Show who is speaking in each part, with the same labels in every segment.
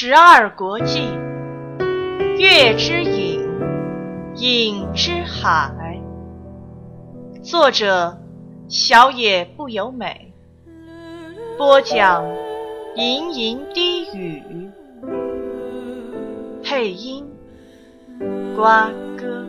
Speaker 1: 十二国际·月之影，影之海。作者：小野不由美。播讲：吟吟低语。配音：瓜哥。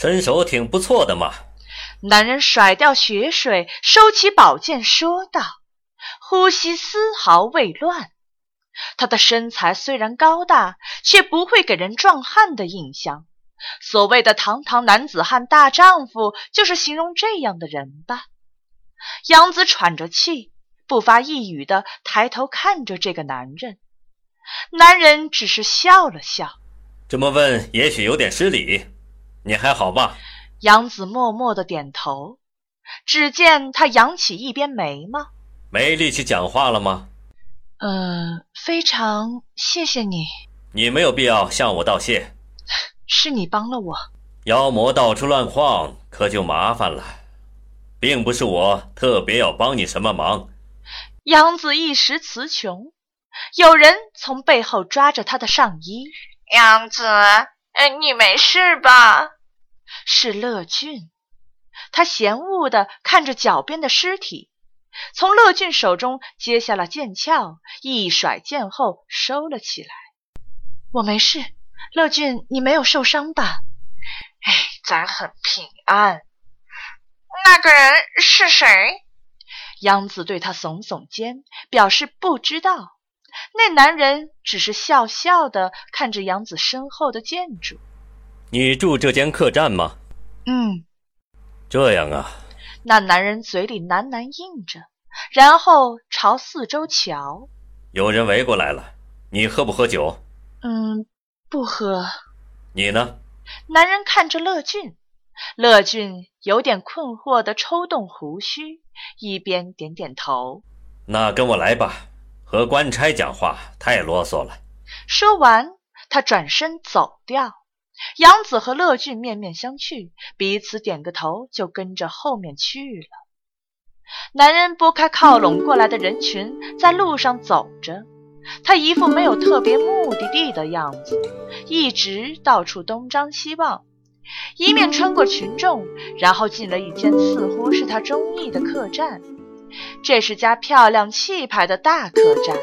Speaker 2: 身手挺不错的嘛。
Speaker 1: 男人甩掉血水，收起宝剑，说道：“呼吸丝毫未乱。他的身材虽然高大，却不会给人壮汉的印象。所谓的堂堂男子汉大丈夫，就是形容这样的人吧。”杨子喘着气，不发一语的抬头看着这个男人。男人只是笑了笑：“
Speaker 2: 这么问，也许有点失礼。”你还好吧？
Speaker 1: 杨子默默的点头。只见他扬起一边眉毛，
Speaker 2: 没力气讲话了吗？
Speaker 1: 呃，非常谢谢你。
Speaker 2: 你没有必要向我道谢。
Speaker 1: 是你帮了我。
Speaker 2: 妖魔到处乱晃，可就麻烦了。并不是我特别要帮你什么忙。
Speaker 1: 杨子一时词穷，有人从背后抓着他的上衣。
Speaker 3: 杨子。哎，你没事吧？
Speaker 1: 是乐俊，他嫌恶地看着脚边的尸体，从乐俊手中接下了剑鞘，一甩剑后收了起来。我没事，乐俊，你没有受伤吧？
Speaker 3: 哎，咱很平安。那个人是谁？
Speaker 1: 央子对他耸耸肩，表示不知道。那男人只是笑笑的看着杨子身后的建筑。
Speaker 2: 你住这间客栈吗？
Speaker 1: 嗯。
Speaker 2: 这样啊。
Speaker 1: 那男人嘴里喃喃应着，然后朝四周瞧。
Speaker 2: 有人围过来了，你喝不喝酒？
Speaker 1: 嗯，不喝。
Speaker 2: 你呢？
Speaker 1: 男人看着乐俊，乐俊有点困惑的抽动胡须，一边点点头。
Speaker 2: 那跟我来吧。和官差讲话太啰嗦了。
Speaker 1: 说完，他转身走掉。杨子和乐俊面面相觑，彼此点个头，就跟着后面去了。男人拨开靠拢过来的人群，在路上走着。他一副没有特别目的地的样子，一直到处东张西望，一面穿过群众，然后进了一间似乎是他中意的客栈。这是家漂亮气派的大客栈，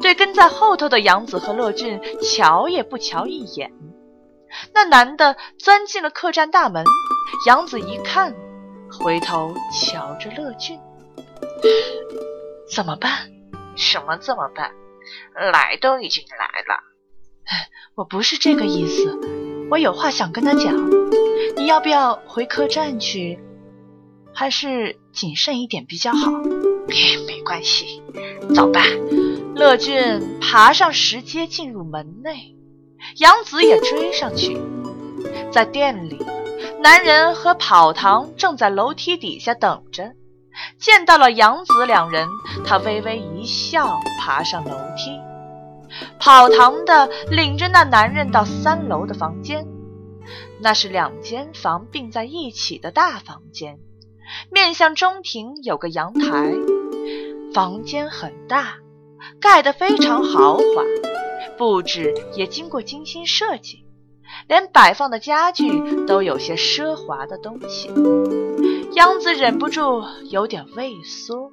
Speaker 1: 对跟在后头的杨子和乐俊瞧也不瞧一眼。那男的钻进了客栈大门，杨子一看，回头瞧着乐俊，怎么办？
Speaker 3: 什么怎么办？来都已经来了。
Speaker 1: 我不是这个意思，我有话想跟他讲。你要不要回客栈去？还是谨慎一点比较好。
Speaker 3: 没关系，走吧。
Speaker 1: 乐俊爬上石阶，进入门内。杨子也追上去。在店里，男人和跑堂正在楼梯底下等着。见到了杨子两人，他微微一笑，爬上楼梯。跑堂的领着那男人到三楼的房间，那是两间房并在一起的大房间。面向中庭有个阳台，房间很大，盖得非常豪华，布置也经过精心设计，连摆放的家具都有些奢华的东西。杨子忍不住有点畏缩，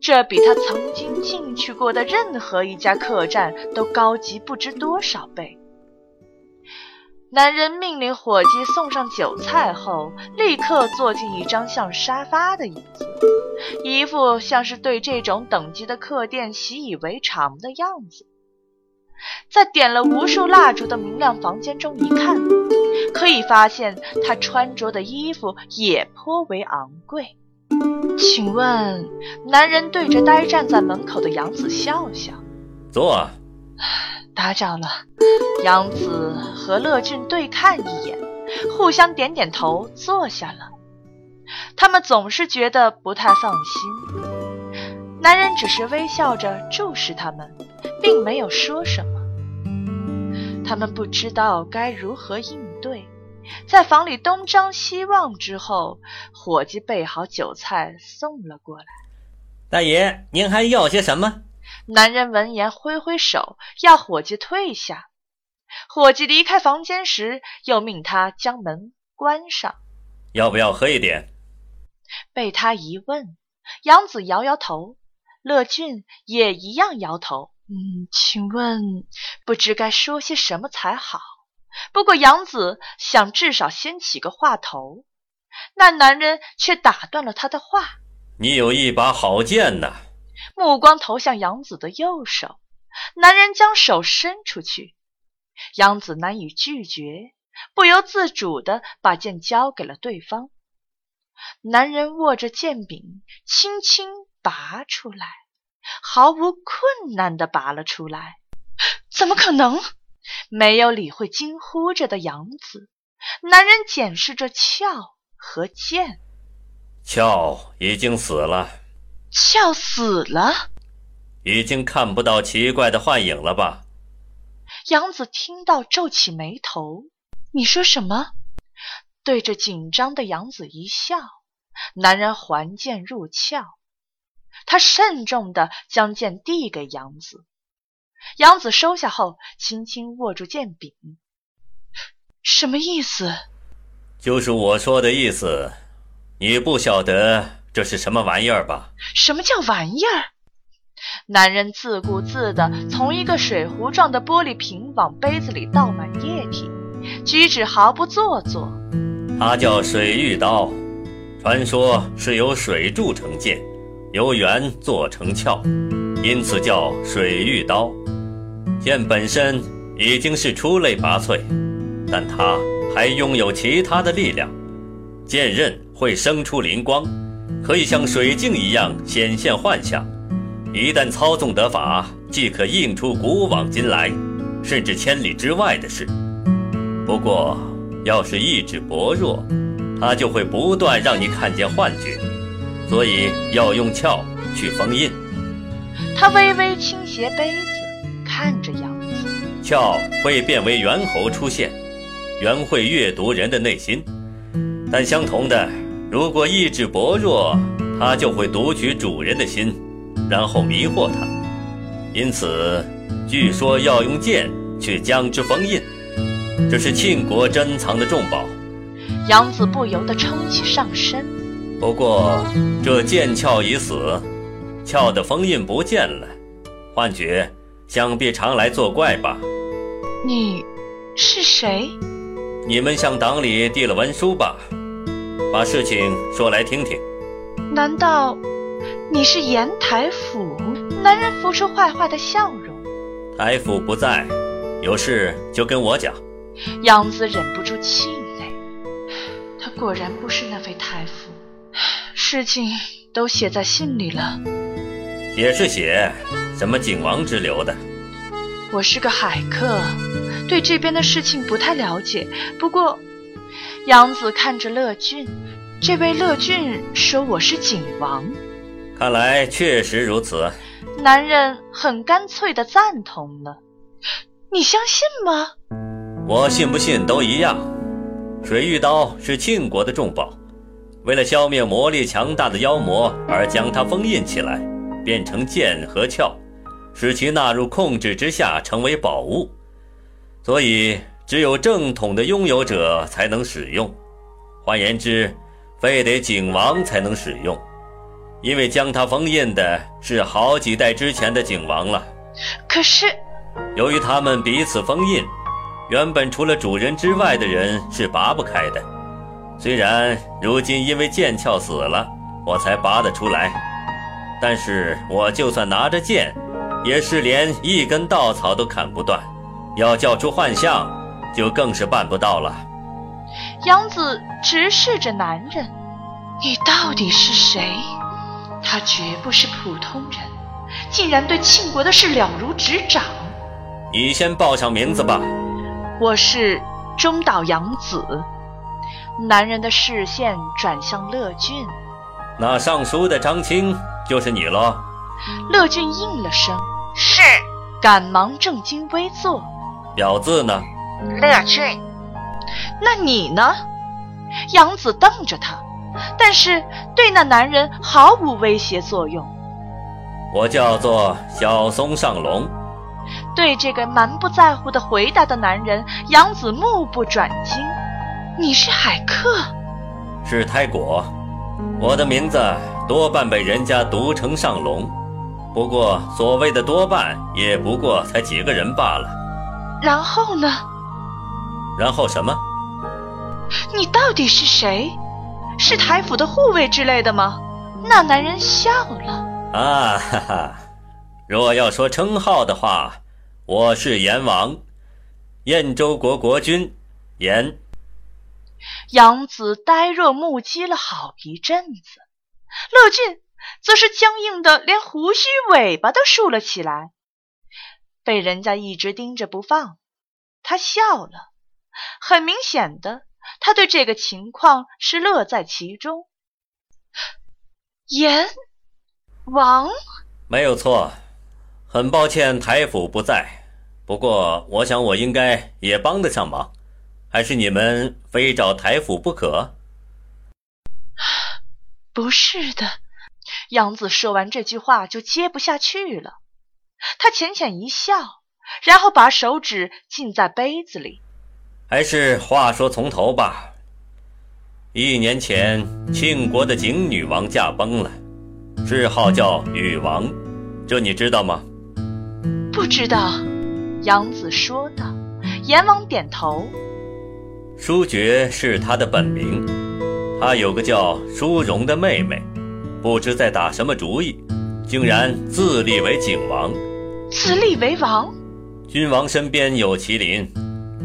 Speaker 1: 这比他曾经进去过的任何一家客栈都高级不知多少倍。男人命令伙计送上酒菜后，立刻坐进一张像沙发的椅子，一副像是对这种等级的客店习以为常的样子。在点了无数蜡烛的明亮房间中一看，可以发现他穿着的衣服也颇为昂贵。请问，男人对着呆站在门口的杨子笑笑，
Speaker 2: 坐。
Speaker 1: 打搅了，杨子和乐俊对看一眼，互相点点头，坐下了。他们总是觉得不太放心。男人只是微笑着注视他们，并没有说什么。他们不知道该如何应对，在房里东张西望之后，伙计备好酒菜送了过来。
Speaker 2: 大爷，您还要些什么？
Speaker 1: 男人闻言挥挥手，要伙计退下。伙计离开房间时，又命他将门关上。
Speaker 2: 要不要喝一点？
Speaker 1: 被他一问，杨子摇摇头，乐俊也一样摇头。嗯，请问不知该说些什么才好。不过杨子想至少先起个话头，那男人却打断了他的话：“
Speaker 2: 你有一把好剑呐！”
Speaker 1: 目光投向杨子的右手，男人将手伸出去，杨子难以拒绝，不由自主地把剑交给了对方。男人握着剑柄，轻轻拔出来。毫无困难地拔了出来，怎么可能？没有理会惊呼着的杨子，男人检视着鞘和剑。
Speaker 2: 鞘已经死了。
Speaker 1: 鞘死了？
Speaker 2: 已经看不到奇怪的幻影了吧？
Speaker 1: 杨子听到，皱起眉头。你说什么？对着紧张的杨子一笑，男人还剑入鞘。他慎重地将剑递给杨子，杨子收下后，轻轻握住剑柄。什么意思？
Speaker 2: 就是我说的意思。你不晓得这是什么玩意儿吧？
Speaker 1: 什么叫玩意儿？男人自顾自地从一个水壶状的玻璃瓶往杯子里倒满液体，举止毫不做作。
Speaker 2: 它叫水玉刀，传说是由水铸成剑。由圆做成鞘，因此叫水玉刀。剑本身已经是出类拔萃，但它还拥有其他的力量。剑刃会生出灵光，可以像水镜一样显现幻象。一旦操纵得法，即可映出古往今来，甚至千里之外的事。不过，要是意志薄弱，它就会不断让你看见幻觉。所以要用鞘去封印。
Speaker 1: 他微微倾斜杯子，看着杨子。
Speaker 2: 鞘会变为猿猴出现，猿会阅读人的内心。但相同的，如果意志薄弱，它就会读取主人的心，然后迷惑他。因此，据说要用剑去将之封印。这是庆国珍藏的重宝。
Speaker 1: 杨子不由得撑起上身。
Speaker 2: 不过，这剑鞘已死，鞘的封印不见了，幻觉想必常来作怪吧？
Speaker 1: 你是谁？
Speaker 2: 你们向党里递了文书吧？把事情说来听听。
Speaker 1: 难道你是严台府？男人浮出坏坏的笑容。
Speaker 2: 台府不在，有事就跟我讲。
Speaker 1: 杨子忍不住气馁，他果然不是那位台府。事情都写在信里了，
Speaker 2: 写是写，什么景王之流的？
Speaker 1: 我是个海客，对这边的事情不太了解。不过，杨子看着乐俊，这位乐俊说我是景王，
Speaker 2: 看来确实如此。
Speaker 1: 男人很干脆的赞同了。你相信吗？
Speaker 2: 我信不信都一样。水玉刀是晋国的重宝。为了消灭魔力强大的妖魔而将它封印起来，变成剑和鞘，使其纳入控制之下，成为宝物。所以，只有正统的拥有者才能使用。换言之，非得景王才能使用，因为将它封印的是好几代之前的景王了。
Speaker 1: 可是，
Speaker 2: 由于他们彼此封印，原本除了主人之外的人是拔不开的。虽然如今因为剑鞘死了，我才拔得出来，但是我就算拿着剑，也是连一根稻草都砍不断。要叫出幻象，就更是办不到了。
Speaker 1: 杨子直视着男人：“你到底是谁？”他绝不是普通人，竟然对庆国的事了如指掌。
Speaker 2: 你先报上名字吧。
Speaker 1: 我是中岛杨子。男人的视线转向乐俊，
Speaker 2: 那上书的张青就是你喽？
Speaker 1: 乐俊应了声，
Speaker 3: 是
Speaker 1: 赶忙正襟危坐。
Speaker 2: 表字呢？
Speaker 3: 乐俊。
Speaker 1: 那你呢？杨子瞪着他，但是对那男人毫无威胁作用。
Speaker 2: 我叫做小松上龙。
Speaker 1: 对这个蛮不在乎的回答的男人，杨子目不转睛。你是海客？
Speaker 2: 是胎果。我的名字多半被人家读成上龙，不过所谓的多半，也不过才几个人罢了。
Speaker 1: 然后呢？
Speaker 2: 然后什么？
Speaker 1: 你到底是谁？是台府的护卫之类的吗？那男人笑了。
Speaker 2: 啊哈哈！若要说称号的话，我是阎王，燕州国国君，阎。
Speaker 1: 杨子呆若木鸡了好一阵子，乐俊则是僵硬的，连胡须尾巴都竖了起来。被人家一直盯着不放，他笑了，很明显的，他对这个情况是乐在其中。阎王，
Speaker 2: 没有错，很抱歉台府不在，不过我想我应该也帮得上忙。还是你们非找台府不可？
Speaker 1: 不是的，杨子说完这句话就接不下去了。他浅浅一笑，然后把手指浸在杯子里。
Speaker 2: 还是话说从头吧。一年前，庆国的景女王驾崩了，谥号叫禹王，这你知道吗？
Speaker 1: 不知道，杨子说道。阎王点头。
Speaker 2: 舒觉是他的本名，他有个叫舒荣的妹妹，不知在打什么主意，竟然自立为景王。
Speaker 1: 自立为王？
Speaker 2: 君王身边有麒麟，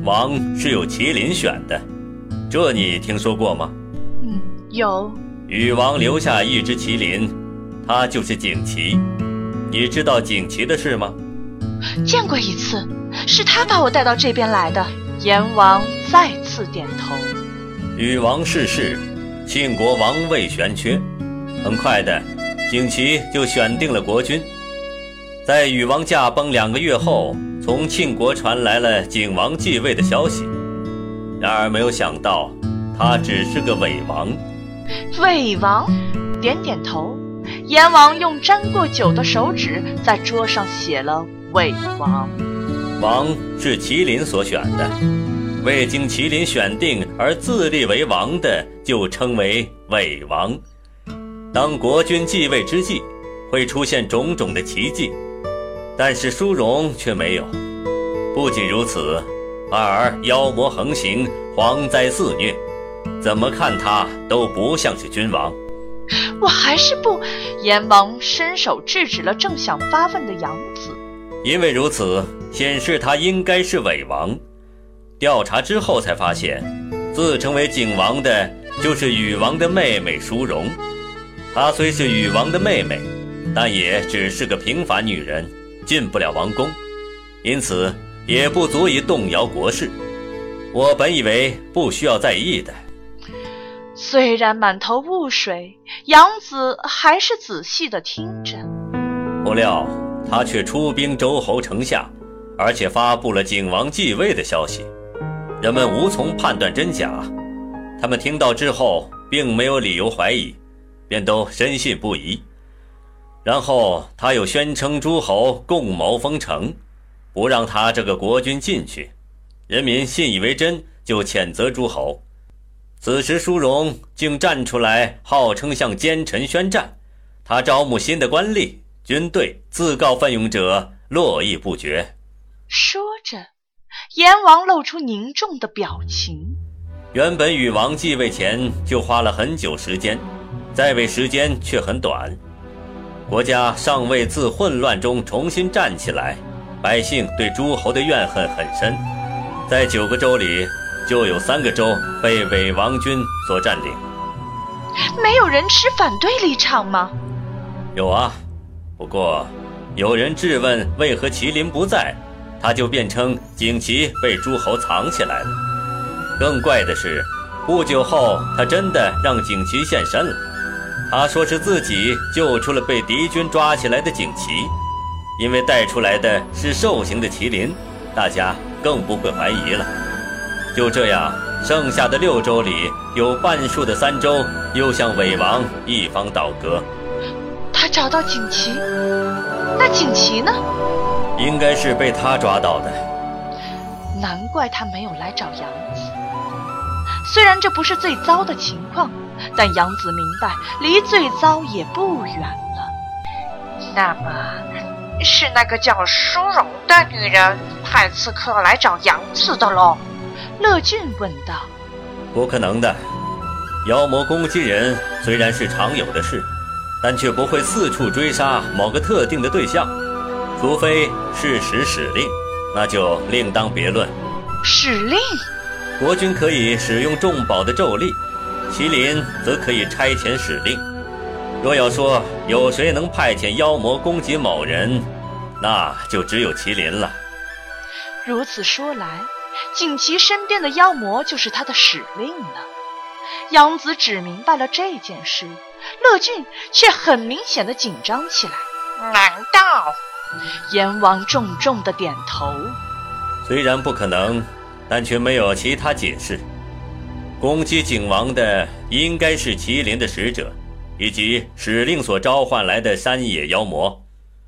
Speaker 2: 王是有麒麟选的，这你听说过吗？
Speaker 1: 嗯，有。
Speaker 2: 禹王留下一只麒麟，它就是景琦。你知道景琦的事吗？
Speaker 1: 见过一次，是他把我带到这边来的。阎王再次点头。
Speaker 2: 禹王逝世，庆国王位悬缺。很快的，景琦就选定了国君。在禹王驾崩两个月后，从庆国传来了景王继位的消息。然而没有想到，他只是个伪王。
Speaker 1: 伪王，点点头。阎王用沾过酒的手指在桌上写了“伪王”。
Speaker 2: 王是麒麟所选的，未经麒麟选定而自立为王的，就称为伪王。当国君继位之际，会出现种种的奇迹，但是殊荣却没有。不仅如此，反而妖魔横行，蝗灾肆虐，怎么看他都不像是君王。
Speaker 1: 我还是不……阎王伸手制止了正想发问的杨子。
Speaker 2: 因为如此。显示他应该是伪王，调查之后才发现，自称为景王的就是禹王的妹妹殊荣。她虽是禹王的妹妹，但也只是个平凡女人，进不了王宫，因此也不足以动摇国事。我本以为不需要在意的。
Speaker 1: 虽然满头雾水，杨子还是仔细的听着。
Speaker 2: 不料他却出兵周侯城下。而且发布了景王继位的消息，人们无从判断真假。他们听到之后，并没有理由怀疑，便都深信不疑。然后他又宣称诸侯共谋封城，不让他这个国君进去。人民信以为真，就谴责诸侯。此时舒荣竟站出来，号称向奸臣宣战。他招募新的官吏、军队，自告奋勇者络绎不绝。
Speaker 1: 说着，阎王露出凝重的表情。
Speaker 2: 原本禹王继位前就花了很久时间，在位时间却很短。国家尚未自混乱中重新站起来，百姓对诸侯的怨恨很深。在九个州里，就有三个州被伪王军所占领。
Speaker 1: 没有人持反对立场吗？
Speaker 2: 有啊，不过有人质问为何麒麟不在。他就辩称景琦被诸侯藏起来了。更怪的是，不久后他真的让景琦现身了。他说是自己救出了被敌军抓起来的锦旗，因为带出来的是兽形的麒麟，大家更不会怀疑了。就这样，剩下的六州里有半数的三州又向伪王一方倒戈。
Speaker 1: 他找到锦旗，那锦旗呢？
Speaker 2: 应该是被他抓到的。
Speaker 1: 难怪他没有来找杨子。虽然这不是最糟的情况。但杨子明白，离最糟也不远了。
Speaker 3: 那么，是那个叫舒荣的女人派刺客来找杨子的喽？
Speaker 1: 乐俊问道。
Speaker 2: 不可能的，妖魔攻击人虽然是常有的事，但却不会四处追杀某个特定的对象，除非是使使令，那就另当别论。
Speaker 1: 使令，
Speaker 2: 国君可以使用重宝的咒力。麒麟则可以差遣使令。若要说有谁能派遣妖魔攻击某人，那就只有麒麟了。
Speaker 1: 如此说来，锦旗身边的妖魔就是他的使令了。杨子只明白了这件事，乐俊却很明显的紧张起来。
Speaker 3: 难道？
Speaker 1: 阎王重重的点头。
Speaker 2: 虽然不可能，但却没有其他解释。攻击景王的应该是麒麟的使者，以及使令所召唤来的山野妖魔。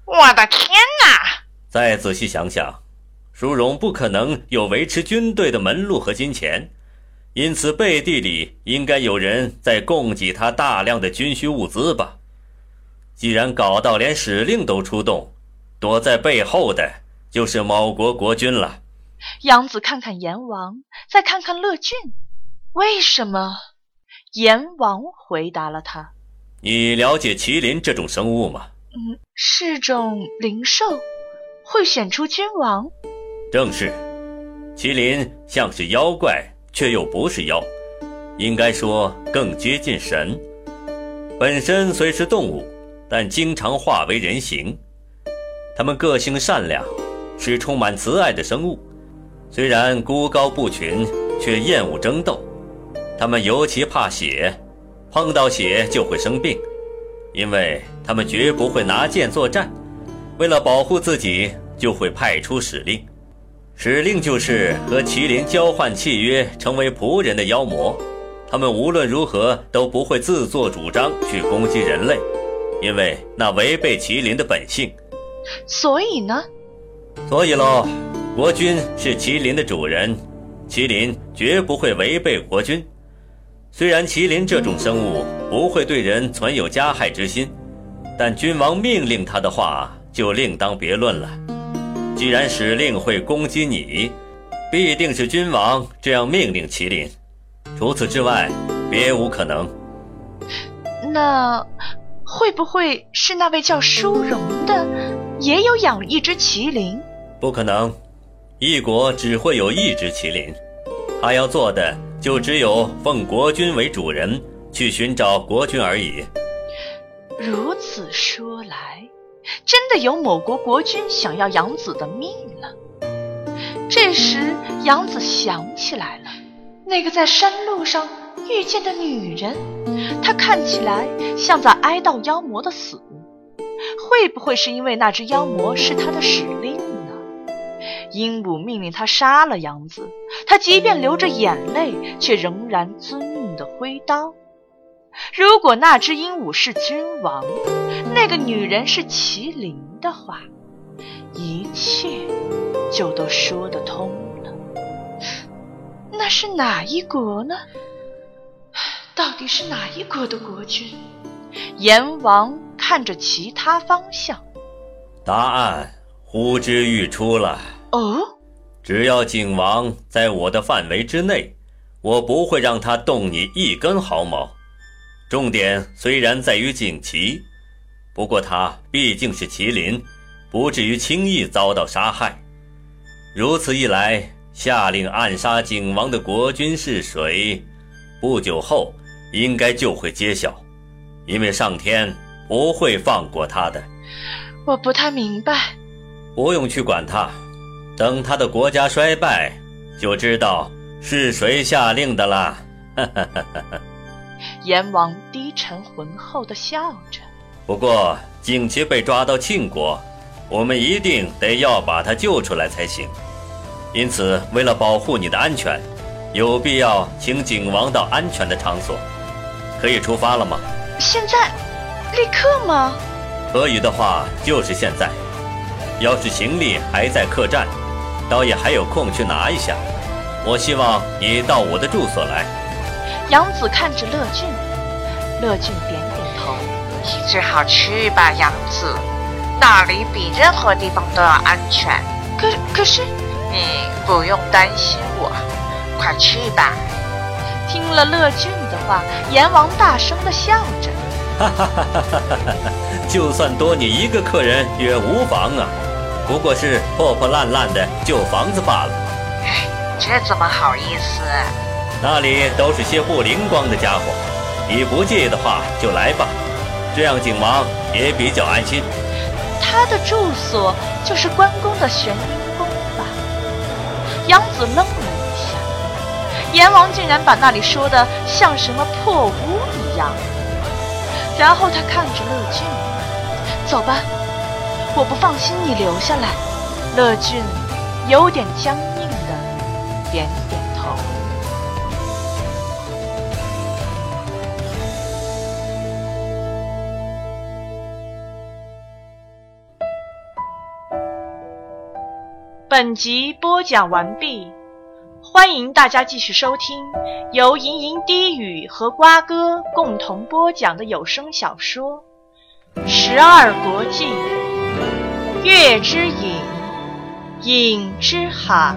Speaker 3: 我的天哪！
Speaker 2: 再仔细想想，殊荣不可能有维持军队的门路和金钱，因此背地里应该有人在供给他大量的军需物资吧。既然搞到连使令都出动，躲在背后的就是某国国君了。
Speaker 1: 杨子看看阎王，再看看乐俊。为什么？阎王回答了他：“
Speaker 2: 你了解麒麟这种生物吗？”“
Speaker 1: 嗯，是种灵兽，会选出君王。”“
Speaker 2: 正是，麒麟像是妖怪，却又不是妖，应该说更接近神。本身虽是动物，但经常化为人形。它们个性善良，是充满慈爱的生物。虽然孤高不群，却厌恶争斗。”他们尤其怕血，碰到血就会生病，因为他们绝不会拿剑作战。为了保护自己，就会派出使令。使令就是和麒麟交换契约，成为仆人的妖魔。他们无论如何都不会自作主张去攻击人类，因为那违背麒麟的本性。
Speaker 1: 所以呢？
Speaker 2: 所以喽，国君是麒麟的主人，麒麟绝不会违背国君。虽然麒麟这种生物不会对人存有加害之心，但君王命令他的话就另当别论了。既然使令会攻击你，必定是君王这样命令麒麟，除此之外别无可能。
Speaker 1: 那会不会是那位叫舒荣的也有养一只麒麟？
Speaker 2: 不可能，一国只会有一只麒麟，他要做的。就只有奉国君为主人去寻找国君而已。
Speaker 1: 如此说来，真的有某国国君想要杨子的命了。这时，杨子想起来了，那个在山路上遇见的女人，她看起来像在哀悼妖魔的死。会不会是因为那只妖魔是他的使令？鹦鹉命令他杀了杨子，他即便流着眼泪，却仍然遵命的挥刀。如果那只鹦鹉是君王，那个女人是麒麟的话，一切就都说得通了。那是哪一国呢？到底是哪一国的国君？阎王看着其他方向，
Speaker 2: 答案呼之欲出了。
Speaker 1: 哦，
Speaker 2: 只要景王在我的范围之内，我不会让他动你一根毫毛。重点虽然在于景琦，不过他毕竟是麒麟，不至于轻易遭到杀害。如此一来，下令暗杀景王的国君是谁？不久后应该就会揭晓，因为上天不会放过他的。
Speaker 1: 我不太明白，
Speaker 2: 不用去管他。等他的国家衰败，就知道是谁下令的了。
Speaker 1: 阎王低沉浑厚的笑着。
Speaker 2: 不过，景琦被抓到庆国，我们一定得要把他救出来才行。因此，为了保护你的安全，有必要请景王到安全的场所。可以出发了吗？
Speaker 1: 现在，立刻吗？
Speaker 2: 可以的话，就是现在。要是行李还在客栈，倒也还有空去拿一下。我希望你到我的住所来。
Speaker 1: 杨子看着乐俊，乐俊点点头。
Speaker 3: 你最好去吧，杨子，那里比任何地方都要安全。
Speaker 1: 可可是，
Speaker 3: 你不用担心我，快去吧。
Speaker 1: 听了乐俊的话，阎王大声的笑着。
Speaker 2: 哈哈哈哈哈哈！就算多你一个客人也无妨啊，不过是破破烂烂的旧房子罢了。
Speaker 3: 哎，这怎么好意思？
Speaker 2: 那里都是些不灵光的家伙，你不介意的话就来吧，这样景王也比较安心。
Speaker 1: 他的住所就是关公的玄阴宫吧？杨子愣了一下，阎王竟然把那里说的像什么破屋一样。然后他看着乐俊，走吧，我不放心你留下来。乐俊有点僵硬的点点头。本集播讲完毕。欢迎大家继续收听由吟吟低语和瓜哥共同播讲的有声小说《十二国记·月之影，影之海》。